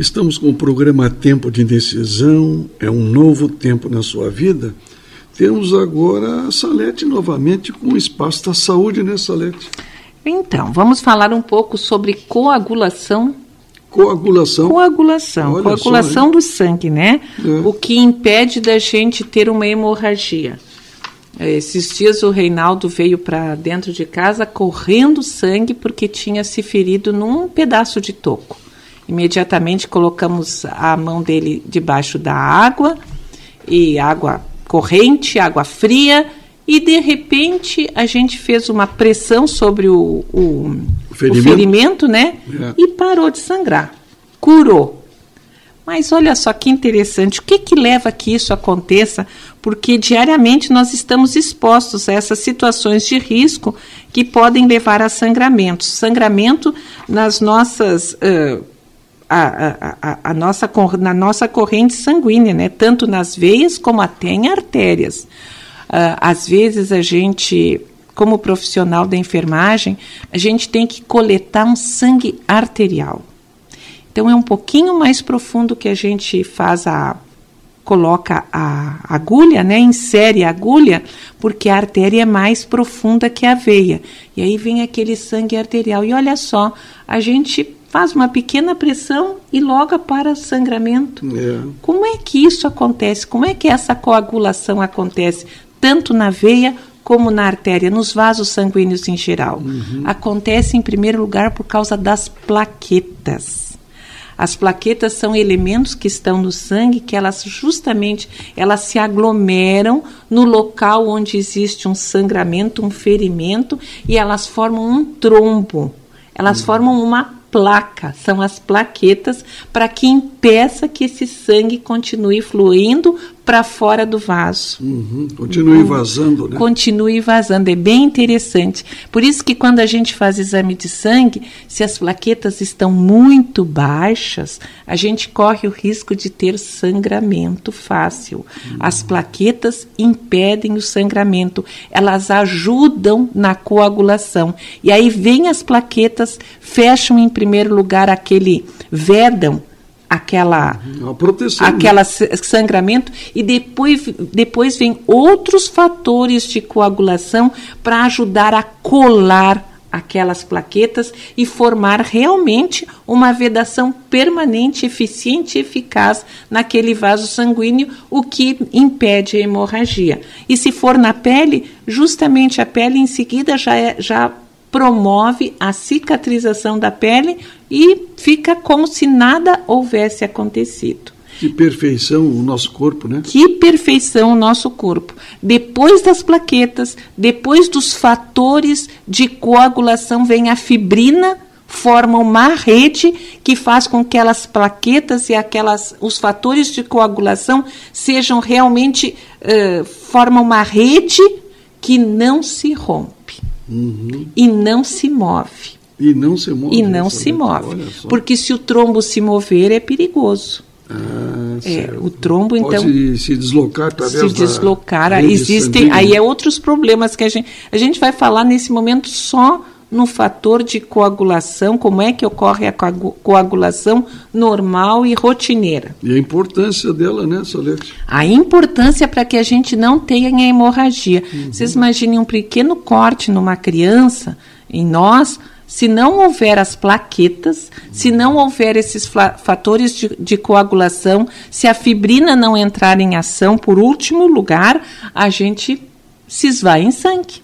Estamos com o programa Tempo de Indecisão, é um novo tempo na sua vida. Temos agora a Salete novamente com o Espaço da Saúde, né, Salete? Então, vamos falar um pouco sobre coagulação. Coagulação. Coagulação. Olha coagulação só, do sangue, né? É. O que impede da gente ter uma hemorragia. Esses dias o Reinaldo veio para dentro de casa correndo sangue porque tinha se ferido num pedaço de toco. Imediatamente colocamos a mão dele debaixo da água e água corrente, água fria e de repente a gente fez uma pressão sobre o, o, o ferimento. o ferimento, né? É. E parou de sangrar. Curou. Mas olha só que interessante, o que, que leva a que isso aconteça? Porque diariamente nós estamos expostos a essas situações de risco que podem levar a sangramentos. Sangramento nas nossas. Uh, a, a, a, nossa, na nossa corrente sanguínea, né? tanto nas veias como até em artérias. Uh, às vezes a gente, como profissional da enfermagem, a gente tem que coletar um sangue arterial. Então é um pouquinho mais profundo que a gente faz a coloca a agulha, né, insere a agulha, porque a artéria é mais profunda que a veia. E aí vem aquele sangue arterial. E olha só, a gente faz uma pequena pressão e logo para o sangramento. É. Como é que isso acontece? Como é que essa coagulação acontece tanto na veia como na artéria, nos vasos sanguíneos em geral? Uhum. Acontece em primeiro lugar por causa das plaquetas. As plaquetas são elementos que estão no sangue que elas justamente elas se aglomeram no local onde existe um sangramento, um ferimento e elas formam um trombo. Elas uhum. formam uma placa, são as plaquetas para que impeça que esse sangue continue fluindo para fora do vaso. Uhum. Continue vazando, né? Continue vazando, é bem interessante. Por isso que quando a gente faz exame de sangue, se as plaquetas estão muito baixas, a gente corre o risco de ter sangramento fácil. Uhum. As plaquetas impedem o sangramento, elas ajudam na coagulação. E aí vem as plaquetas, fecham em primeiro lugar aquele vedam aquela proteção, né? aquela sangramento e depois depois vem outros fatores de coagulação para ajudar a colar aquelas plaquetas e formar realmente uma vedação permanente, eficiente e eficaz naquele vaso sanguíneo, o que impede a hemorragia. E se for na pele, justamente a pele em seguida já, é, já promove a cicatrização da pele e fica como se nada houvesse acontecido. Que perfeição o nosso corpo, né? Que perfeição o nosso corpo. Depois das plaquetas, depois dos fatores de coagulação, vem a fibrina, forma uma rede que faz com que aquelas plaquetas e aquelas, os fatores de coagulação sejam realmente, uh, formam uma rede que não se rompe uhum. e não se move. E não se move. E não se move. Porque se o trombo se mover, é perigoso. Ah, é, o trombo, Pode então. se deslocar através Se deslocar. Existem. Aí é outros problemas que a gente. A gente vai falar nesse momento só no fator de coagulação, como é que ocorre a coagulação normal e rotineira. E a importância dela, né, Solete? A importância para que a gente não tenha hemorragia. Uhum. Vocês imaginem um pequeno corte numa criança, em nós, se não houver as plaquetas, se não houver esses fatores de, de, coagulação, se a fibrina não entrar em ação, por último lugar, a gente se esvai em sangue.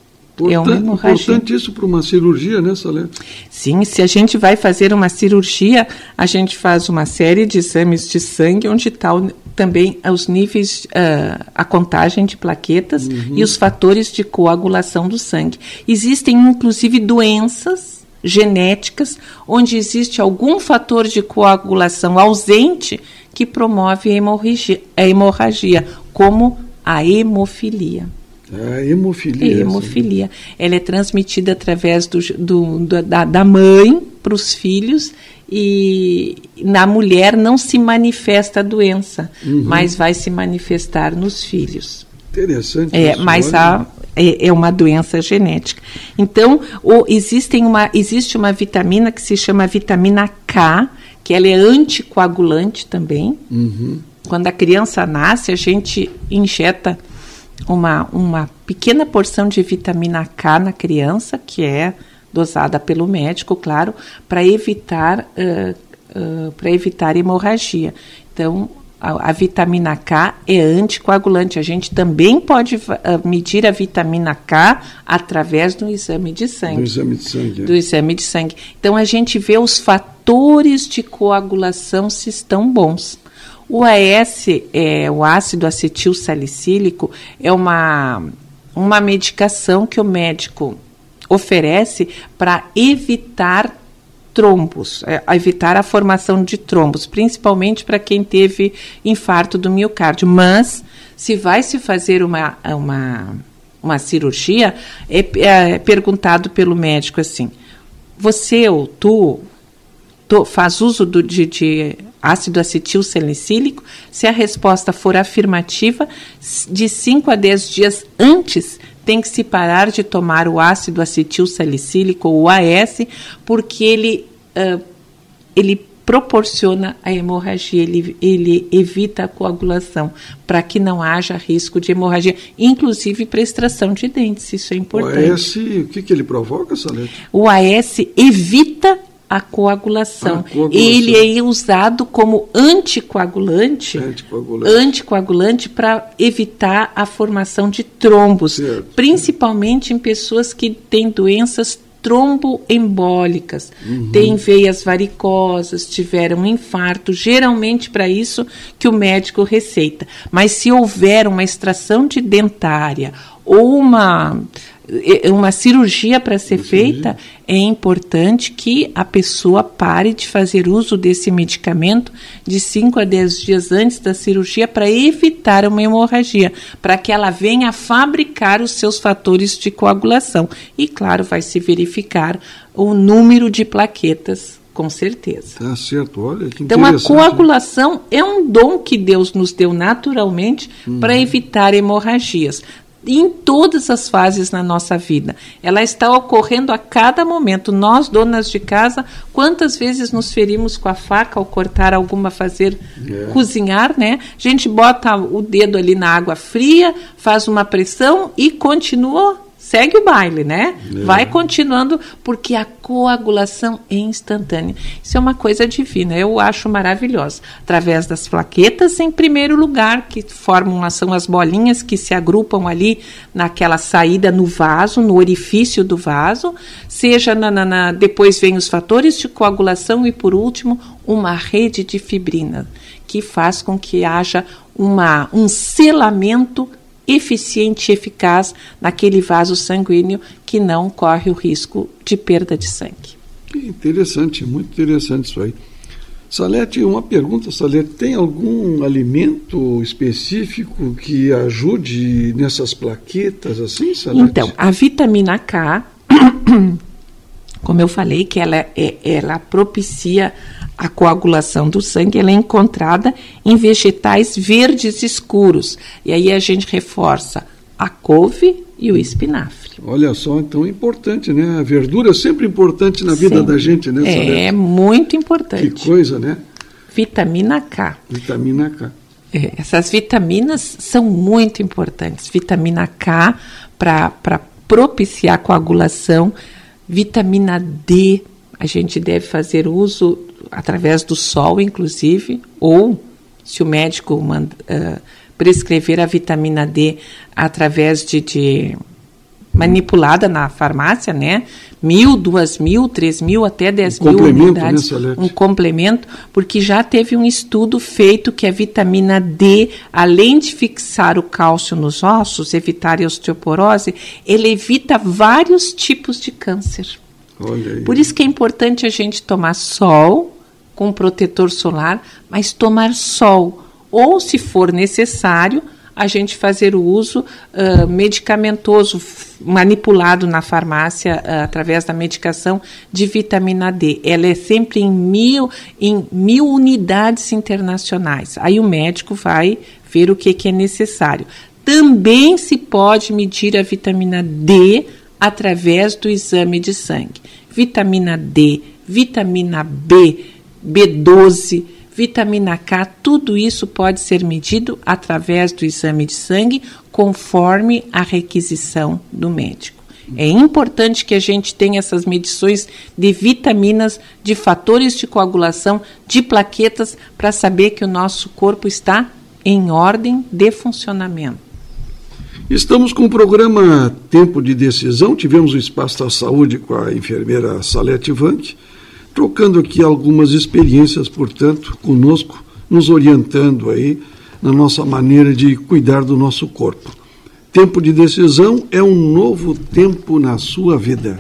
É uma hemorragia. Importante isso para uma cirurgia, né, Salé? Sim, se a gente vai fazer uma cirurgia, a gente faz uma série de exames de sangue, onde está também os níveis, uh, a contagem de plaquetas uhum. e os fatores de coagulação do sangue. Existem, inclusive, doenças genéticas onde existe algum fator de coagulação ausente que promove a hemorragia, a hemorragia como a hemofilia. A hemofilia. A hemofilia. Ela é transmitida através do, do, do da, da mãe para os filhos e na mulher não se manifesta a doença, uhum. mas vai se manifestar nos filhos. Interessante. É, isso, mas há, é, é, uma doença genética. Então, o, existem uma, existe uma vitamina que se chama vitamina K, que ela é anticoagulante também. Uhum. Quando a criança nasce, a gente injeta uma, uma pequena porção de vitamina K na criança, que é dosada pelo médico, claro, para evitar, uh, uh, para evitar hemorragia. Então, a, a, vitamina K é anticoagulante. A gente também pode uh, medir a vitamina K através do exame de sangue. Do exame de sangue. Do exame de sangue. Então, a gente vê os fatores de coagulação se estão bons. O AS, é, o ácido acetil salicílico, é uma, uma medicação que o médico oferece para evitar trombos, é, evitar a formação de trombos, principalmente para quem teve infarto do miocárdio. Mas, se vai se fazer uma, uma, uma cirurgia, é, é perguntado pelo médico assim: você ou tu, tu faz uso do, de, de ácido acetil salicílico? Se a resposta for afirmativa, de 5 a 10 dias antes tem que se parar de tomar o ácido acetil salicílico, o AS, porque ele, uh, ele proporciona a hemorragia, ele, ele evita a coagulação, para que não haja risco de hemorragia, inclusive para extração de dentes, isso é importante. O AS, o que, que ele provoca, Salete? O AS evita a coagulação. Ah, coagulação. Ele é usado como anticoagulante, anticoagulante, anticoagulante para evitar a formação de trombos, certo. principalmente em pessoas que têm doenças tromboembólicas, uhum. têm veias varicosas, tiveram um infarto, geralmente para isso que o médico receita. Mas se houver uma extração de dentária ou uma uma cirurgia para ser feita, é importante que a pessoa pare de fazer uso desse medicamento de 5 a 10 dias antes da cirurgia para evitar uma hemorragia, para que ela venha fabricar os seus fatores de coagulação. E, claro, vai se verificar o número de plaquetas com certeza. Tá certo, olha que Então a coagulação é um dom que Deus nos deu naturalmente uhum. para evitar hemorragias em todas as fases na nossa vida. Ela está ocorrendo a cada momento. Nós, donas de casa, quantas vezes nos ferimos com a faca ao cortar alguma, fazer é. cozinhar, né? A gente bota o dedo ali na água fria, faz uma pressão e continua segue o baile, né? É. Vai continuando, porque a coagulação é instantânea. Isso é uma coisa divina, eu acho maravilhosa. Através das plaquetas, em primeiro lugar, que formam, são as bolinhas que se agrupam ali naquela saída no vaso, no orifício do vaso, seja na, na, na depois vem os fatores de coagulação e, por último, uma rede de fibrina, que faz com que haja uma, um selamento eficiente e eficaz naquele vaso sanguíneo que não corre o risco de perda de sangue. Interessante, muito interessante isso aí. Salete, uma pergunta, Salete, tem algum alimento específico que ajude nessas plaquetas assim, Salete? Então, a vitamina K, como eu falei, que ela, é, ela propicia a coagulação do sangue ela é encontrada em vegetais verdes escuros. E aí a gente reforça a couve e o espinafre. Olha só, então é importante, né? A verdura é sempre importante na vida da gente, né? É, muito importante. Que coisa, né? Vitamina K. Vitamina K. É, essas vitaminas são muito importantes. Vitamina K para propiciar a coagulação, vitamina D, a gente deve fazer uso através do sol, inclusive, ou se o médico manda, uh, prescrever a vitamina D através de, de, manipulada na farmácia, né? Mil, duas mil, três mil, até dez um mil né, unidades. Né, um complemento, porque já teve um estudo feito que a vitamina D, além de fixar o cálcio nos ossos, evitar a osteoporose, ele evita vários tipos de câncer. Por isso que é importante a gente tomar sol com protetor solar, mas tomar sol. Ou, se for necessário, a gente fazer o uso uh, medicamentoso, manipulado na farmácia uh, através da medicação de vitamina D. Ela é sempre em mil, em mil unidades internacionais. Aí o médico vai ver o que, que é necessário. Também se pode medir a vitamina D através do exame de sangue. Vitamina D, vitamina B, B12, vitamina K, tudo isso pode ser medido através do exame de sangue, conforme a requisição do médico. É importante que a gente tenha essas medições de vitaminas, de fatores de coagulação, de plaquetas, para saber que o nosso corpo está em ordem de funcionamento. Estamos com o programa Tempo de Decisão. Tivemos o Espaço da Saúde com a enfermeira Salete Vante, trocando aqui algumas experiências, portanto, conosco, nos orientando aí na nossa maneira de cuidar do nosso corpo. Tempo de decisão é um novo tempo na sua vida.